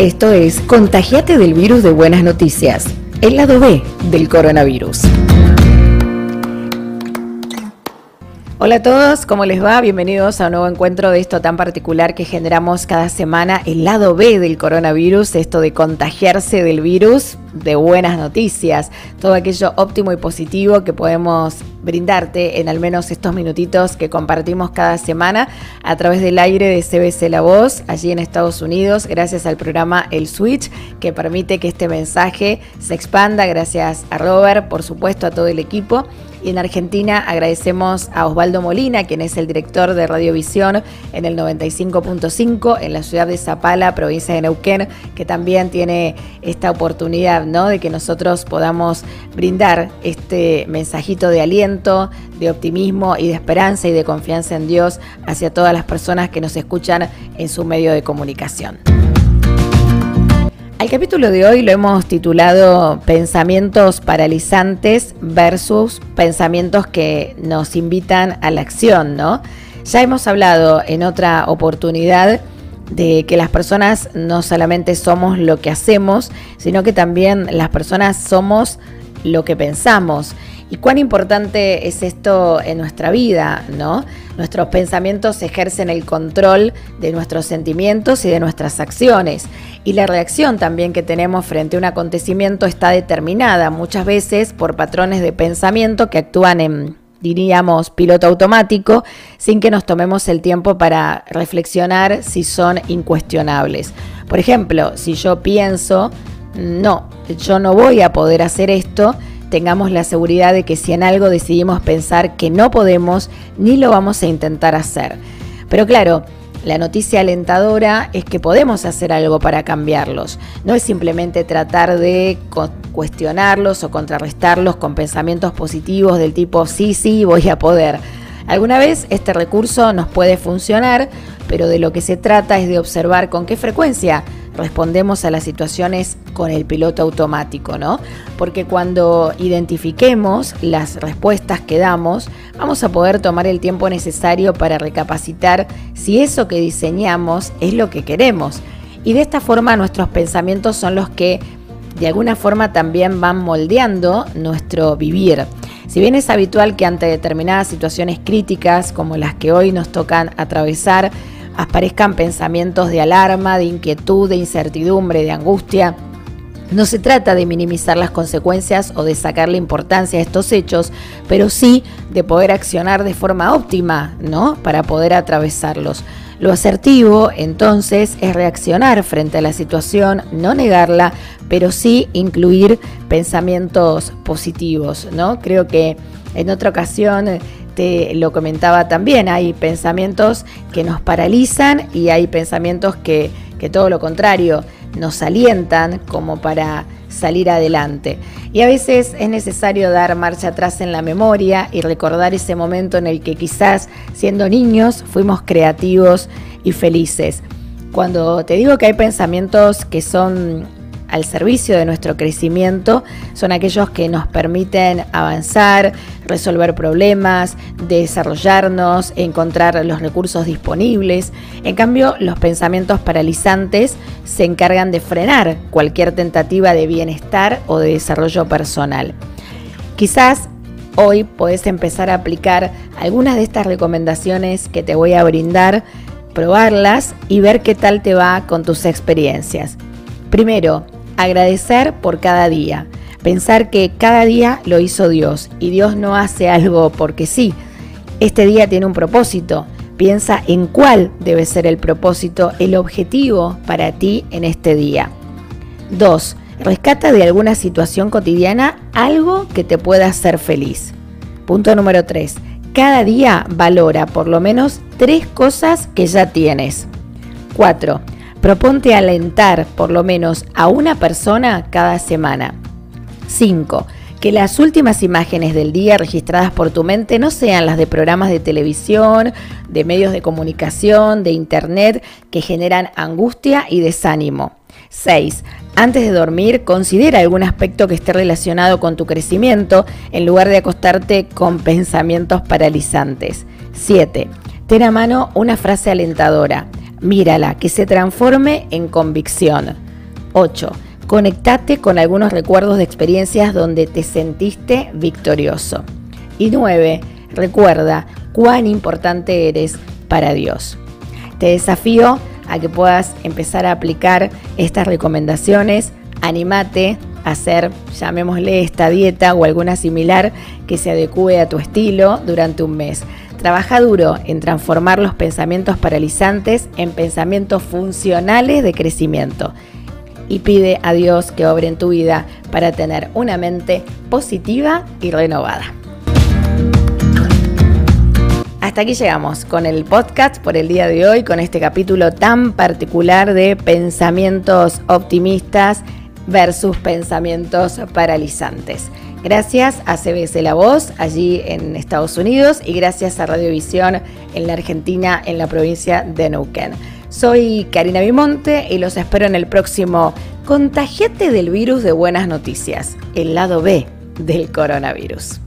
Esto es Contagiate del virus de buenas noticias, el lado B del coronavirus. Hola a todos, ¿cómo les va? Bienvenidos a un nuevo encuentro de esto tan particular que generamos cada semana, el lado B del coronavirus, esto de contagiarse del virus, de buenas noticias, todo aquello óptimo y positivo que podemos brindarte en al menos estos minutitos que compartimos cada semana a través del aire de CBC La Voz, allí en Estados Unidos, gracias al programa El Switch, que permite que este mensaje se expanda, gracias a Robert, por supuesto, a todo el equipo. Y en Argentina agradecemos a Osvaldo Molina, quien es el director de Radiovisión en el 95.5 en la ciudad de Zapala, provincia de Neuquén, que también tiene esta oportunidad de que nosotros podamos brindar este mensajito de aliento, de optimismo y de esperanza y de confianza en Dios hacia todas las personas que nos escuchan en su medio de comunicación. Al capítulo de hoy lo hemos titulado Pensamientos paralizantes versus pensamientos que nos invitan a la acción, ¿no? Ya hemos hablado en otra oportunidad de que las personas no solamente somos lo que hacemos, sino que también las personas somos lo que pensamos. Y cuán importante es esto en nuestra vida, ¿no? Nuestros pensamientos ejercen el control de nuestros sentimientos y de nuestras acciones. Y la reacción también que tenemos frente a un acontecimiento está determinada muchas veces por patrones de pensamiento que actúan en, diríamos, piloto automático, sin que nos tomemos el tiempo para reflexionar si son incuestionables. Por ejemplo, si yo pienso, no, yo no voy a poder hacer esto, tengamos la seguridad de que si en algo decidimos pensar que no podemos, ni lo vamos a intentar hacer. Pero claro, la noticia alentadora es que podemos hacer algo para cambiarlos. No es simplemente tratar de cuestionarlos o contrarrestarlos con pensamientos positivos del tipo sí, sí, voy a poder. Alguna vez este recurso nos puede funcionar, pero de lo que se trata es de observar con qué frecuencia respondemos a las situaciones con el piloto automático, ¿no? Porque cuando identifiquemos las respuestas que damos, vamos a poder tomar el tiempo necesario para recapacitar si eso que diseñamos es lo que queremos. Y de esta forma nuestros pensamientos son los que de alguna forma también van moldeando nuestro vivir. Si bien es habitual que ante determinadas situaciones críticas como las que hoy nos tocan atravesar, aparezcan pensamientos de alarma, de inquietud, de incertidumbre, de angustia. No se trata de minimizar las consecuencias o de sacarle importancia a estos hechos, pero sí de poder accionar de forma óptima, ¿no? Para poder atravesarlos. Lo asertivo, entonces, es reaccionar frente a la situación, no negarla, pero sí incluir pensamientos positivos, ¿no? Creo que en otra ocasión lo comentaba también, hay pensamientos que nos paralizan y hay pensamientos que, que todo lo contrario, nos alientan como para salir adelante. Y a veces es necesario dar marcha atrás en la memoria y recordar ese momento en el que quizás siendo niños fuimos creativos y felices. Cuando te digo que hay pensamientos que son al servicio de nuestro crecimiento son aquellos que nos permiten avanzar, resolver problemas, desarrollarnos, encontrar los recursos disponibles. En cambio, los pensamientos paralizantes se encargan de frenar cualquier tentativa de bienestar o de desarrollo personal. Quizás hoy podés empezar a aplicar algunas de estas recomendaciones que te voy a brindar, probarlas y ver qué tal te va con tus experiencias. Primero, agradecer por cada día, pensar que cada día lo hizo Dios y Dios no hace algo porque sí. Este día tiene un propósito. Piensa en cuál debe ser el propósito, el objetivo para ti en este día. 2. Rescata de alguna situación cotidiana algo que te pueda hacer feliz. Punto número 3. Cada día valora por lo menos tres cosas que ya tienes. 4. Proponte alentar por lo menos a una persona cada semana. 5. Que las últimas imágenes del día registradas por tu mente no sean las de programas de televisión, de medios de comunicación, de internet que generan angustia y desánimo. 6. Antes de dormir, considera algún aspecto que esté relacionado con tu crecimiento en lugar de acostarte con pensamientos paralizantes. 7. Ten a mano una frase alentadora mírala, que se transforme en convicción. 8. Conectate con algunos recuerdos de experiencias donde te sentiste victorioso. Y 9. Recuerda cuán importante eres para Dios. Te desafío a que puedas empezar a aplicar estas recomendaciones. Animate a hacer, llamémosle esta dieta o alguna similar que se adecue a tu estilo durante un mes. Trabaja duro en transformar los pensamientos paralizantes en pensamientos funcionales de crecimiento y pide a Dios que obre en tu vida para tener una mente positiva y renovada. Hasta aquí llegamos con el podcast por el día de hoy, con este capítulo tan particular de pensamientos optimistas versus pensamientos paralizantes. Gracias a CBS La Voz allí en Estados Unidos y gracias a Radiovisión en la Argentina, en la provincia de Neuquén. Soy Karina Vimonte y los espero en el próximo Contagiate del virus de buenas noticias, el lado B del coronavirus.